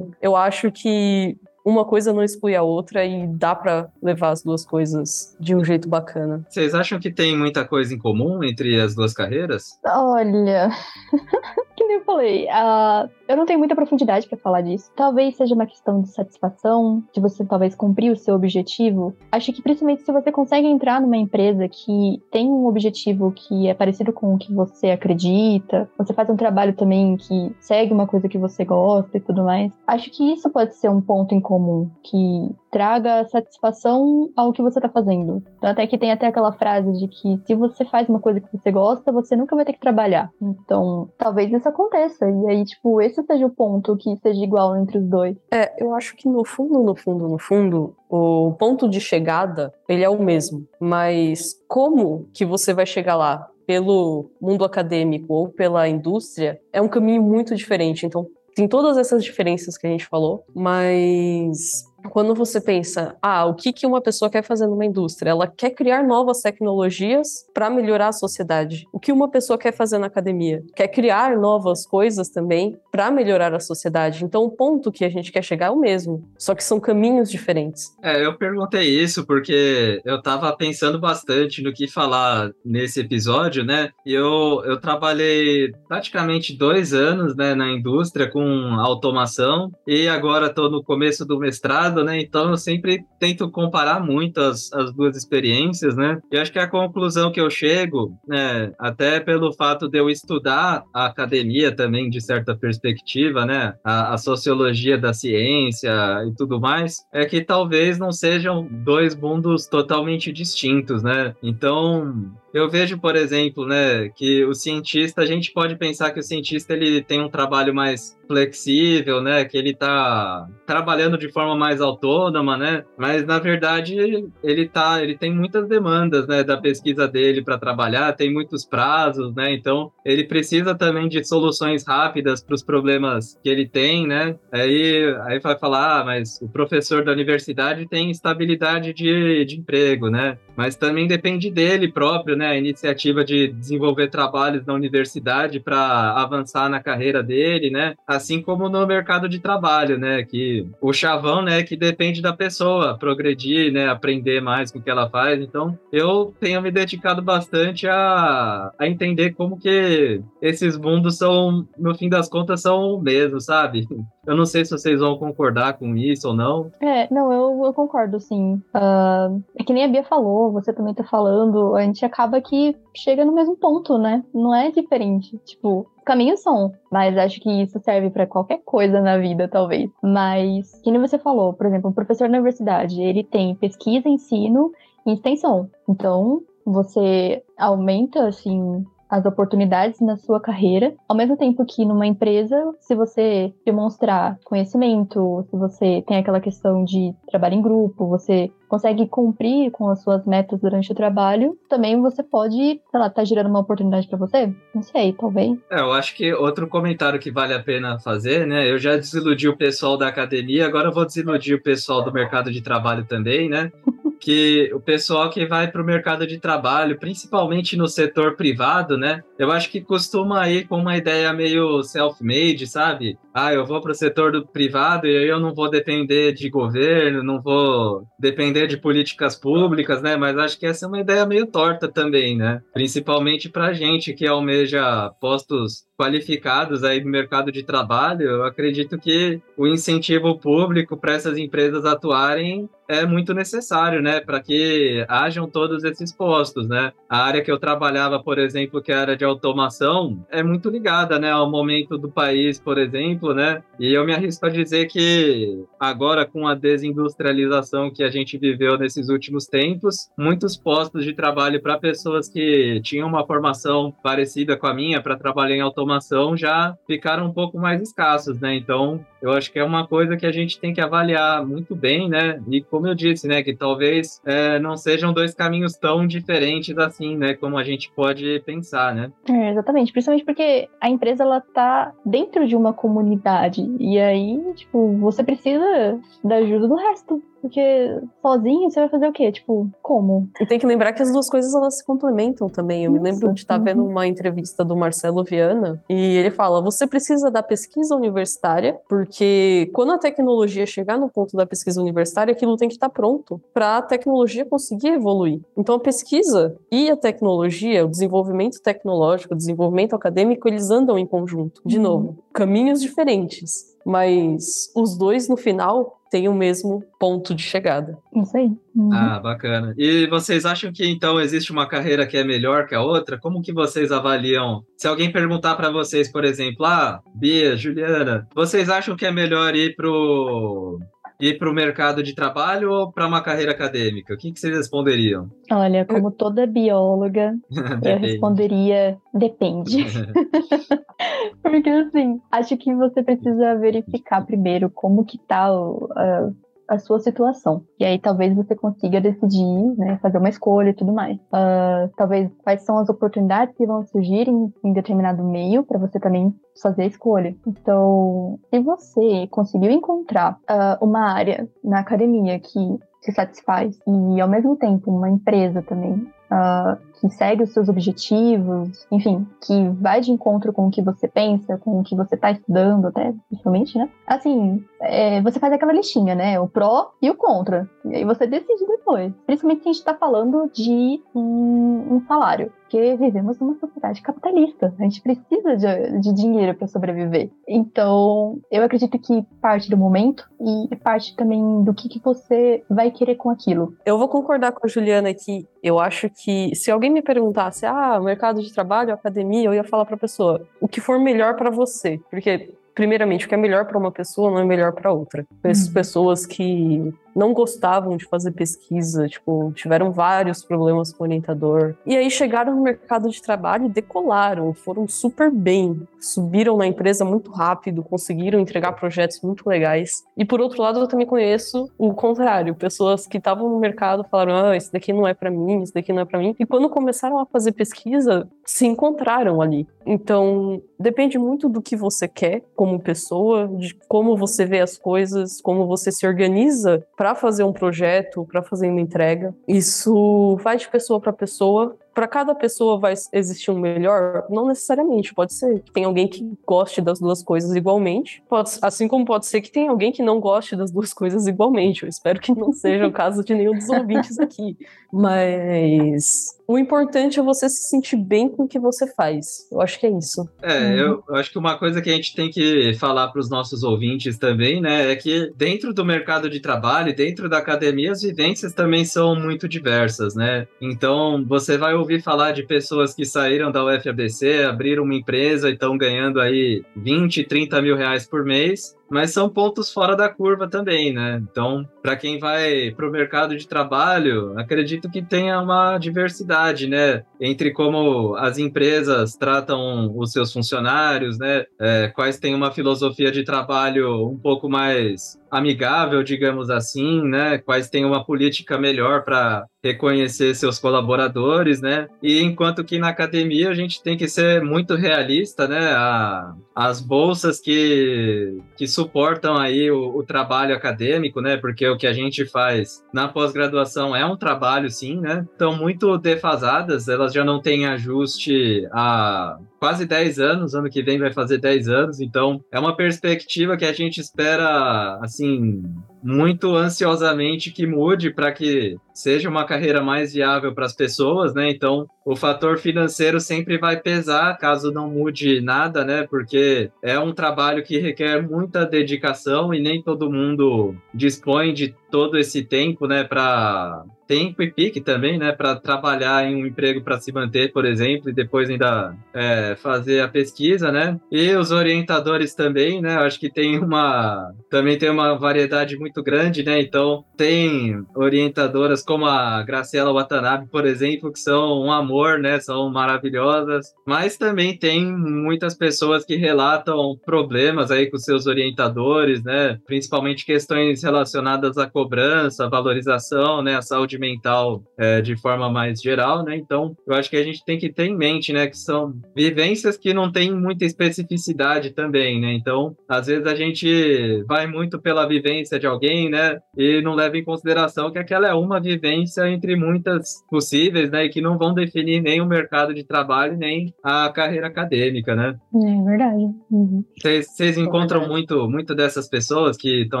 B: eu acho que uma coisa não exclui a outra e dá para levar as duas coisas de um jeito bacana.
A: Vocês acham que tem muita coisa em comum entre as duas carreiras?
C: Olha, que nem eu falei, ah, eu não tenho muita profundidade para falar disso. Talvez seja uma questão de satisfação, de você talvez cumprir o seu objetivo. Acho que principalmente se você consegue entrar numa empresa que tem um objetivo que é parecido com o que você acredita, você faz um trabalho também que segue uma coisa que você gosta e tudo mais. Acho que isso pode ser um ponto em comum que traga satisfação ao que você tá fazendo. Então, até que tem até aquela frase de que se você faz uma coisa que você gosta, você nunca vai ter que trabalhar. Então, talvez isso aconteça. E aí, tipo, esse seja o ponto que seja igual entre os dois.
B: É, eu acho que no fundo, no fundo, no fundo, o ponto de chegada, ele é o mesmo. Mas como que você vai chegar lá? Pelo mundo acadêmico ou pela indústria, é um caminho muito diferente. Então, tem todas essas diferenças que a gente falou, mas quando você pensa, ah, o que, que uma pessoa quer fazer numa indústria? Ela quer criar novas tecnologias para melhorar a sociedade. O que uma pessoa quer fazer na academia? Quer criar novas coisas também para melhorar a sociedade. Então, o ponto que a gente quer chegar é o mesmo, só que são caminhos diferentes.
A: É, eu perguntei isso porque eu tava pensando bastante no que falar nesse episódio, né? E eu, eu trabalhei praticamente dois anos né, na indústria com automação e agora estou no começo do mestrado, né? Então eu sempre tento comparar muito as, as duas experiências, né? E acho que a conclusão que eu chego, né, até pelo fato de eu estudar a academia também, de certa perspectiva, né? A, a sociologia da ciência e tudo mais, é que talvez não sejam dois mundos totalmente distintos, né? Então, eu vejo, por exemplo, né, que o cientista, a gente pode pensar que o cientista ele tem um trabalho mais flexível, né, que ele está trabalhando de forma mais autônoma, né? Mas na verdade ele tá, ele tem muitas demandas, né, da pesquisa dele para trabalhar, tem muitos prazos, né? Então ele precisa também de soluções rápidas para os problemas que ele tem, né? Aí aí vai falar, ah, mas o professor da universidade tem estabilidade de, de emprego, né? Mas também depende dele próprio, né? A iniciativa de desenvolver trabalhos na universidade para avançar na carreira dele, né? Assim como no mercado de trabalho, né? Que o chavão, né? Que depende da pessoa progredir, né? Aprender mais com o que ela faz. Então, eu tenho me dedicado bastante a, a entender como que esses mundos são, no fim das contas, são o mesmo, sabe? Eu não sei se vocês vão concordar com isso ou não.
C: É, não, eu, eu concordo, sim. Uh, é que nem a Bia falou, você também tá falando, a gente acaba que chega no mesmo ponto, né? Não é diferente. Tipo, caminhos são, mas acho que isso serve para qualquer coisa na vida, talvez. Mas, nem você falou, por exemplo, um professor na universidade, ele tem pesquisa, ensino e extensão. Então, você aumenta, assim, as oportunidades na sua carreira, ao mesmo tempo que numa empresa, se você demonstrar conhecimento, se você tem aquela questão de trabalho em grupo, você consegue cumprir com as suas metas durante o trabalho, também você pode, sei lá, tá gerando uma oportunidade para você? Não sei, talvez.
A: É, eu acho que outro comentário que vale a pena fazer, né? Eu já desiludi o pessoal da academia, agora eu vou desiludir o pessoal do mercado de trabalho também, né? que o pessoal que vai para o mercado de trabalho, principalmente no setor privado, né? Eu acho que costuma ir com uma ideia meio self-made, sabe? Ah, eu vou para o setor do privado e aí eu não vou depender de governo, não vou depender de políticas públicas, né? Mas acho que essa é uma ideia meio torta também, né? Principalmente para gente que almeja postos qualificados aí no mercado de trabalho, eu acredito que o incentivo público para essas empresas atuarem é muito necessário, né, para que hajam todos esses postos, né? A área que eu trabalhava, por exemplo, que a área de automação, é muito ligada, né, ao momento do país, por exemplo, né? E eu me arrisco a dizer que agora com a desindustrialização que a gente viveu nesses últimos tempos, muitos postos de trabalho para pessoas que tinham uma formação parecida com a minha para trabalhar em automação já ficaram um pouco mais escassos, né? Então, eu acho que é uma coisa que a gente tem que avaliar muito bem, né? E como eu disse, né, que talvez é, não sejam dois caminhos tão diferentes assim, né, como a gente pode pensar, né?
C: É, exatamente, principalmente porque a empresa ela tá dentro de uma comunidade e aí, tipo, você precisa da ajuda do resto. Porque sozinho você vai fazer o quê? Tipo, como?
B: E tem que lembrar que as duas coisas elas se complementam também. Eu me lembro de estar vendo uma entrevista do Marcelo Viana e ele fala: você precisa da pesquisa universitária, porque quando a tecnologia chegar no ponto da pesquisa universitária, aquilo tem que estar pronto para a tecnologia conseguir evoluir. Então a pesquisa e a tecnologia, o desenvolvimento tecnológico, o desenvolvimento acadêmico, eles andam em conjunto. De
C: Uhum.
B: novo, caminhos diferentes, mas os dois no final têm o mesmo ponto de chegada.
C: Isso aí. Uhum.
A: Ah, bacana. E vocês acham que então existe uma carreira que é melhor que a outra? Como que vocês avaliam? Se alguém perguntar para vocês, por exemplo, ah, Bia, Juliana, vocês acham que é melhor ir pro ir pro mercado de trabalho ou para uma carreira acadêmica? O que, que vocês responderiam?
C: Olha, como toda bióloga, eu responderia depende. Porque assim, acho que você precisa verificar primeiro como que tá o- a, a sua situação. E aí talvez você consiga decidir, né, fazer uma escolha e tudo mais. Ah, talvez quais são as oportunidades que vão surgir em, em determinado meio para você também fazer a escolha. Então, se você conseguiu encontrar ah, uma área na academia que te satisfaz e ao mesmo tempo uma empresa também ah, que segue os seus objetivos, enfim, que vai de encontro com o que você pensa, com o que você está estudando, até, principalmente, né? Assim, é, você faz aquela listinha, né? O pró e o contra. E aí você decide depois. Principalmente se a gente está falando de um, um salário. Porque vivemos numa sociedade capitalista. A gente precisa de, de dinheiro para sobreviver. Então, eu acredito que parte do momento e parte também do que, que você vai querer com aquilo.
B: Eu vou concordar com a Juliana aqui. Eu acho que se alguém me perguntasse, ah, mercado de trabalho, academia, eu ia falar para a pessoa o que for melhor para você, porque primeiramente o que é melhor para uma pessoa não é melhor para outra. Essas
C: Uhum.
B: pessoas que não gostavam de fazer pesquisa, tipo, tiveram vários problemas com o orientador. E aí chegaram no mercado de trabalho e decolaram, foram super bem, subiram na empresa muito rápido, conseguiram entregar projetos muito legais. E por outro lado, eu também conheço o contrário, pessoas que estavam no mercado falaram: "Ah, isso daqui não é pra mim, isso daqui não é pra mim". E quando começaram a fazer pesquisa, se encontraram ali. Então, depende muito do que você quer como pessoa, de como você vê as coisas, como você se organiza para fazer um projeto, para fazer uma entrega. Isso vai de pessoa para pessoa. Para cada pessoa vai existir um melhor? Não necessariamente. Pode ser que tem alguém que goste das duas coisas igualmente. Pode, assim como pode ser que tem alguém que não goste das duas coisas igualmente. Eu espero que não seja o caso de nenhum dos ouvintes aqui. Mas o importante é você se sentir bem com o que você faz. Eu acho que é isso.
A: É, eu eu acho que uma coisa que a gente tem que falar para os nossos ouvintes também, né, é que dentro do mercado de trabalho, dentro da academia, as vivências também são muito diversas, né? Então, você vai ouvir falar de pessoas que saíram da UFABC, abriram uma empresa e estão ganhando aí 20, 30 mil reais por mês, mas são pontos fora da curva também, né? Então, para quem vai para o mercado de trabalho, acredito que tenha uma diversidade, né? Entre como as empresas tratam os seus funcionários, né? É, quais têm uma filosofia de trabalho um pouco mais amigável, digamos assim, né? Quais têm uma política melhor para reconhecer seus colaboradores, né? E enquanto que na academia a gente tem que ser muito realista, né? A, as bolsas que, que suportam aí o, o trabalho acadêmico, né? Porque o que a gente faz na pós-graduação é um trabalho, sim, né? Estão muito defasadas, elas já não têm ajuste a quase 10 anos, ano que vem vai fazer 10 anos, então é uma perspectiva que a gente espera, assim, assim, muito ansiosamente que mude para que seja uma carreira mais viável para as pessoas, né? Então, o fator financeiro sempre vai pesar caso não mude nada, né? Porque é um trabalho que requer muita dedicação e nem todo mundo dispõe de todo esse tempo, né, para tempo e pique também, né, para trabalhar em um emprego para se manter, por exemplo, e depois ainda é, fazer a pesquisa, né? E os orientadores também, né? Acho que tem uma também tem uma variedade muito grande, né? Então tem orientadoras como a Graciela Watanabe, por exemplo, que são um amor, né? São maravilhosas, mas também tem muitas pessoas que relatam problemas aí com seus orientadores, né? Principalmente questões relacionadas à cobrança, valorização, né? A saúde mental é, de forma mais geral, né? Então, eu acho que a gente tem que ter em mente, né? Que são vivências que não têm muita especificidade também, né? Então, às vezes a gente vai muito pela vivência de alguém, né? E não leva em consideração que aquela é uma vivência entre muitas possíveis, né? E que não vão definir nem o mercado de trabalho, nem a carreira acadêmica, né?
C: É verdade. Uhum.
A: Vocês encontram muito, muito dessas pessoas que estão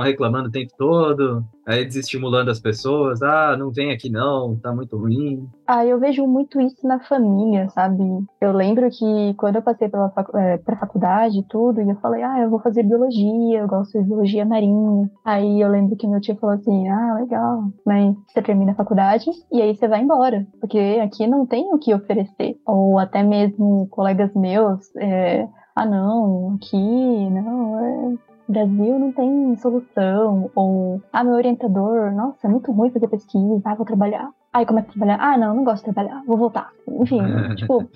A: reclamando o tempo todo, aí desestimulando as pessoas, ah, não vem aqui não, tá muito ruim.
C: Ah, eu vejo muito isso na família, sabe? Eu lembro que quando eu passei pela facu é, pra faculdade e tudo, e eu falei, ah, eu vou fazer biologia, eu gosto de biologia marinha. Aí eu lembro que meu tio falou assim, ah, legal, mas você termina a faculdade e aí você vai embora, porque aqui não tem o que oferecer. Ou até mesmo colegas meus, é, ah, não, aqui, não, é, Brasil não tem solução, ou, ah, meu orientador, nossa, é muito ruim fazer pesquisa, ah, vou trabalhar. Aí começa a trabalhar, ah, não, não gosto de trabalhar, vou voltar. Enfim, tipo,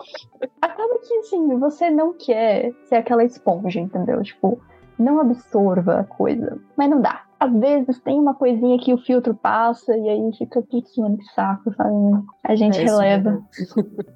C: acaba que, assim, você não quer ser aquela esponja, entendeu? Tipo, não absorva a coisa, mas não dá. Às vezes tem uma coisinha que o filtro passa e aí fica, mano, que saco, sabe? A gente
B: É,
C: releva.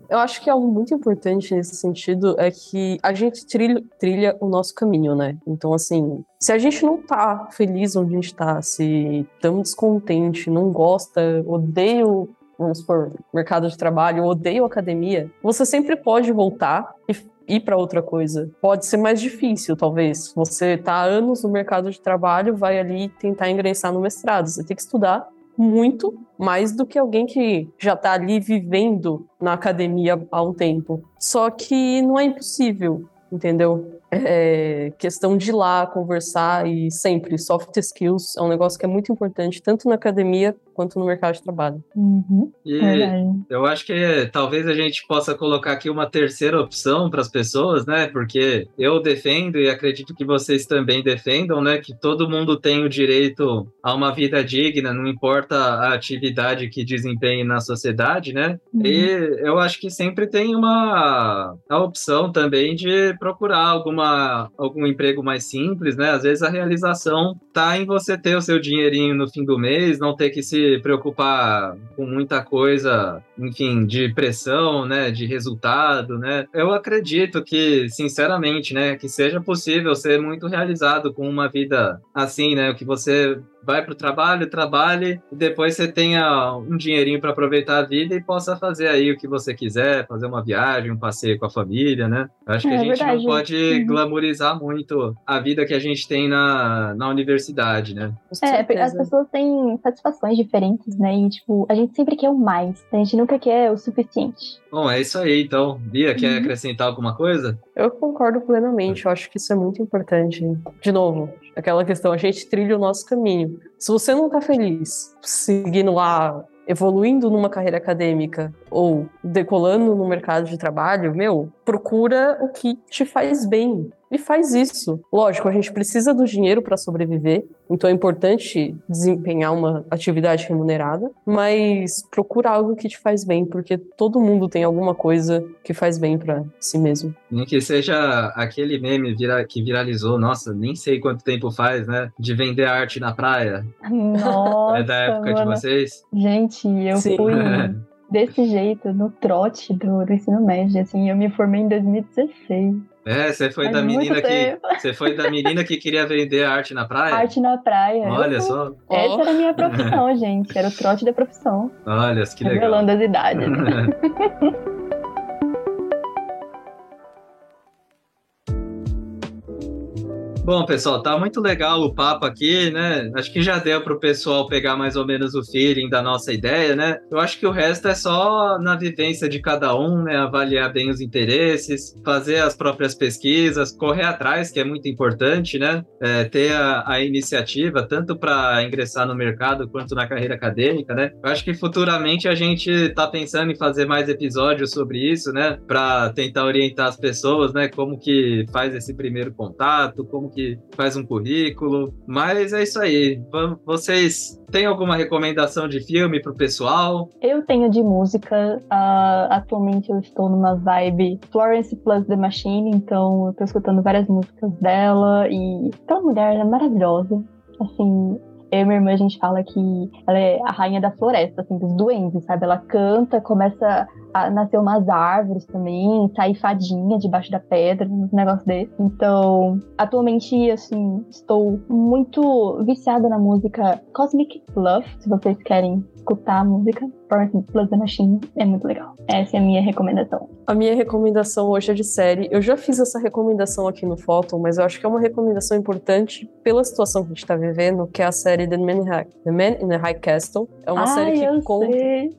B: Eu acho que algo muito importante nesse sentido é que a gente trilha, trilha o nosso caminho, né? Então, assim, se a gente não tá feliz onde a gente tá, se estamos descontente, não gosta, odeia o, vamos supor, mercado de trabalho, odeia a academia, você sempre pode voltar e ir para outra coisa. Pode ser mais difícil, talvez. Você tá há anos no mercado de trabalho, vai ali tentar ingressar no mestrado. Você tem que estudar muito mais do que alguém que já está ali vivendo na academia há um tempo. Só que não é impossível, entendeu? É questão de ir lá conversar e sempre soft skills é um negócio que é muito importante tanto na academia quanto no mercado de trabalho.
C: Uhum,
A: E
C: verdade.
A: eu acho que talvez a gente possa colocar aqui uma terceira opção para as pessoas, né? Porque eu defendo e acredito que vocês também defendam, né? Que todo mundo tem o direito a uma vida digna, não importa a atividade que desempenhe na sociedade, né? E eu acho que sempre tem uma a opção também de procurar alguma algum emprego mais simples, né? Às vezes a realização tá em você ter o seu dinheirinho no fim do mês, não ter que se preocupar com muita coisa, enfim, de pressão, né, de resultado, né? Eu acredito que, sinceramente, né, que seja possível ser muito realizado com uma vida assim, né, que você vai para o trabalho, trabalhe, e depois você tenha um dinheirinho para aproveitar a vida e possa fazer aí o que você quiser, fazer uma viagem, um passeio com a família, né? Eu acho que
C: É
A: a gente
C: verdade.
A: não pode
C: Uhum.
A: glamorizar muito a vida que a gente tem na, na universidade, né?
C: É, porque as pessoas têm satisfações diferentes, né? E, tipo, a gente sempre quer o mais. A gente nunca quer o suficiente.
A: Bom, é isso aí, então. Bia, quer
C: Uhum.
A: acrescentar alguma coisa?
B: Eu concordo plenamente, eu acho que isso é muito importante. De novo, aquela questão, a gente trilha o nosso caminho. Se você não tá feliz seguindo lá, evoluindo numa carreira acadêmica ou decolando no mercado de trabalho, meu, procura o que te faz bem. E faz isso. Lógico, a gente precisa do dinheiro para sobreviver, então é importante desempenhar uma atividade remunerada, mas procura algo que te faz bem, porque todo mundo tem alguma coisa que faz bem para si mesmo.
A: Nem que seja aquele meme vira, que viralizou, nossa, nem sei quanto tempo faz, né? De vender arte na praia.
C: Nossa,
A: é da época
C: mano.
A: de vocês?
C: Gente, eu
B: Sim.
C: fui desse jeito no trote do, do ensino médio, assim, eu me formei em 2016.
A: É, você foi
C: Faz
A: da menina que. Você foi da menina que queria vender arte na praia?
C: Arte na praia.
A: Olha
C: Eu-
A: só,
C: Essa era a minha profissão, gente. Era o trote da profissão.
A: olha que legal.
C: Revelando as idades.
A: Bom, pessoal, tá muito legal o papo aqui, né? Acho que já deu pro pessoal pegar mais ou menos o feeling da nossa ideia, né? Eu acho que o resto é só na vivência de cada um, né? Avaliar bem os interesses, fazer as próprias pesquisas, correr atrás, que é muito importante, né? É, ter a, a iniciativa, tanto para ingressar no mercado quanto na carreira acadêmica, né? Eu acho que futuramente a gente tá pensando em fazer mais episódios sobre isso, né? Para tentar orientar as pessoas, né? Como que faz esse primeiro contato, como que faz um currículo. Mas é isso aí. Vocês têm alguma recomendação de filme pro pessoal?
C: Eu tenho de música. ah, atualmente eu estou numa vibe Florence plus The Machine, então eu tô escutando várias músicas dela e aquela mulher é maravilhosa. Assim, eu e minha irmã a gente fala que ela é a rainha da floresta, assim, dos duendes, sabe? Ela canta, começa a nascer umas árvores também, sair fadinha debaixo da pedra, um negócio desse. Então, atualmente, assim, estou muito viciada na música Cosmic Love, se vocês querem escutar a música. Florence Plus The Machine é muito legal. Essa é a minha recomendação.
B: A minha recomendação hoje é de série. Eu já fiz essa recomendação aqui no Photon, mas eu acho que é uma recomendação importante pela situação que a gente está vivendo, que é a série The Man, in High- The Man in the High Castle. É uma
C: Ai,
B: série que conta.
C: sei.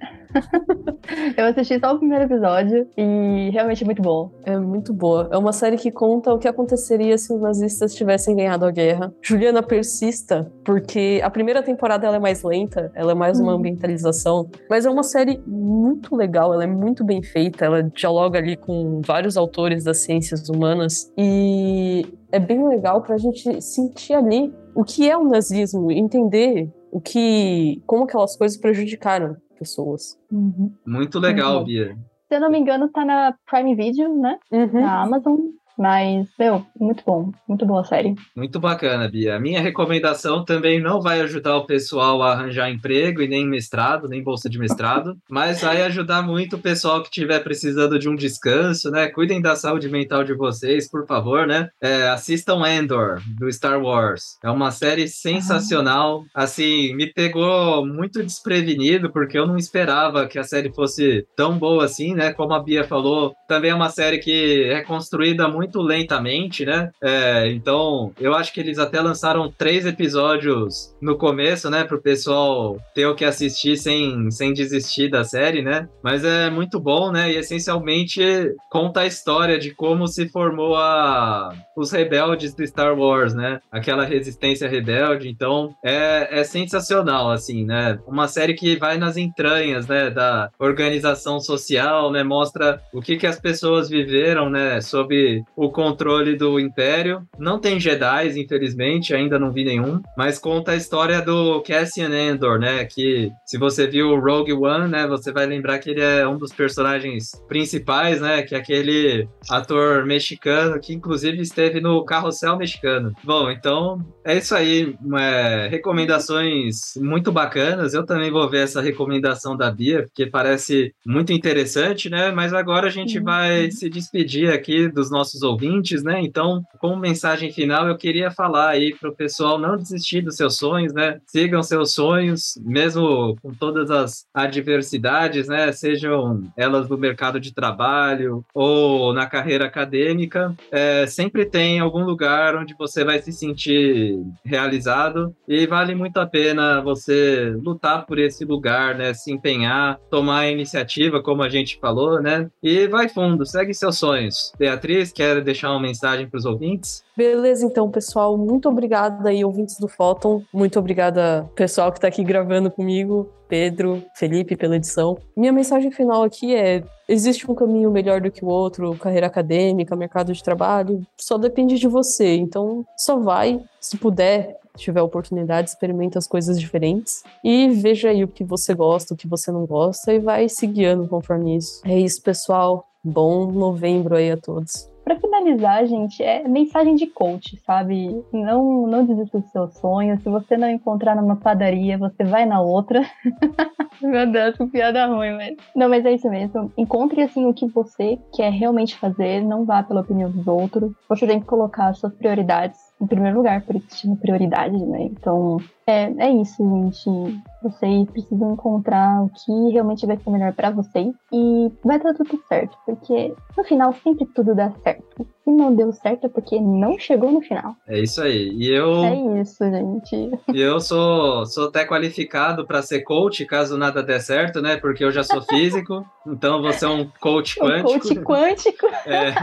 C: Eu assisti só o primeiro episódio e realmente é muito bom.
B: É muito boa. É uma série que conta o que aconteceria se os nazistas tivessem ganhado a guerra. Juliana persista, porque a primeira temporada ela é mais lenta, ela é mais uma
C: Uhum.
B: ambientalização, mas é uma série muito legal, ela é muito bem feita, ela dialoga ali com vários autores das ciências humanas e é bem legal pra gente sentir ali o que é o nazismo, entender o que como aquelas coisas prejudicaram pessoas.
C: Uhum.
A: Muito legal,
C: Uhum.
A: Bia.
C: Se eu não me engano, tá na Prime Video, né?
B: Uhum.
C: Na Amazon. Mas, meu, muito bom. Muito boa a série.
A: Muito bacana, Bia. A minha recomendação também não vai ajudar o pessoal a arranjar emprego e nem mestrado, nem bolsa de mestrado, mas vai ajudar muito o pessoal que estiver precisando de um descanso, né? Cuidem da saúde mental de vocês, por favor, né? É, assistam Endor, do Star Wars. É uma série sensacional. Assim, me pegou muito desprevenido, porque eu não esperava que a série fosse tão boa assim, né? Como a Bia falou, também é uma série que é construída muito lentamente, né? É, então, eu acho que eles até lançaram três episódios no começo, né? Pro pessoal ter o que assistir sem, sem desistir da série, né? Mas é muito bom, né? E essencialmente conta a história de como se formou a, os rebeldes do Star Wars, né? Aquela resistência rebelde. Então, é, é sensacional, assim, né? Uma série que vai nas entranhas, né? Da organização social, né? Mostra o que, que as pessoas viveram, né? Sob o controle do Império. Não tem Jedi, infelizmente, ainda não vi nenhum, mas conta a história do Cassian Andor, né? Que se você viu o Rogue One, né? Você vai lembrar que ele é um dos personagens principais, né? Que é aquele ator mexicano que inclusive esteve no Carrossel Mexicano. Bom, então é isso aí. é, recomendações muito bacanas. Eu também vou ver essa recomendação da Bia, porque parece muito interessante, né? Mas agora a gente
C: Uhum.
A: vai se despedir aqui dos nossos ouvintes, né? Então, como mensagem final, eu queria falar aí para o pessoal não desistir dos seus sonhos, né? Sigam seus sonhos, mesmo com todas as adversidades, né? Sejam elas no mercado de trabalho ou na carreira acadêmica, é, sempre tem algum lugar onde você vai se sentir realizado e vale muito a pena você lutar por esse lugar, né? Se empenhar, tomar iniciativa, como a gente falou, né? E vai fundo, segue seus sonhos. Beatriz, quer deixar uma mensagem para os ouvintes.
B: Beleza, então, pessoal. Muito obrigada aí, ouvintes do Fóton. Muito obrigada, pessoal que está aqui gravando comigo. Pedro, Felipe, pela edição. Minha mensagem final aqui é: existe um caminho melhor do que o outro, carreira acadêmica, mercado de trabalho, só depende de você. Então, só vai, se puder, tiver oportunidade, experimenta as coisas diferentes e veja aí o que você gosta, o que você não gosta e vai se guiando conforme isso. É isso, pessoal. Bom novembro aí a todos.
C: Para finalizar, gente, é mensagem de coach, sabe? Não, não desista dos seus sonhos. Se você não encontrar numa padaria, você vai na outra. Meu Deus, que piada ruim, mas. Não, mas é isso mesmo. Encontre assim o que você quer realmente fazer, não vá pela opinião dos outros. Você tem que colocar suas prioridades em primeiro lugar, por isso chama prioridade, né? Então, é, é isso, gente. Vocês precisam encontrar o que realmente vai ser melhor para vocês e vai dar tudo certo, porque no final sempre tudo dá certo. Se não deu certo é porque não chegou no final.
A: É isso aí. E eu.
C: É isso, gente.
A: E eu sou, sou até qualificado para ser coach, caso nada der certo, né? Porque eu já sou físico, então você é um coach quântico.
C: Um coach quântico.
A: É.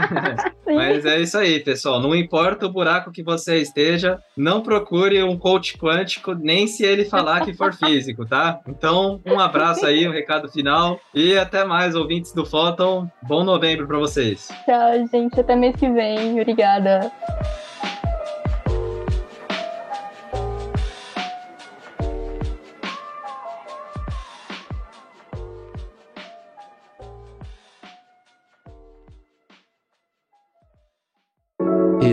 A: Mas é isso aí, pessoal. Não importa o buraco que você esteja, não procure um coach quântico, nem se ele falar que for físico, tá? Então, um abraço aí, um recado final e até mais, ouvintes do Photon. Bom novembro para vocês.
C: Tchau, gente. Até mês que vem. Obrigada.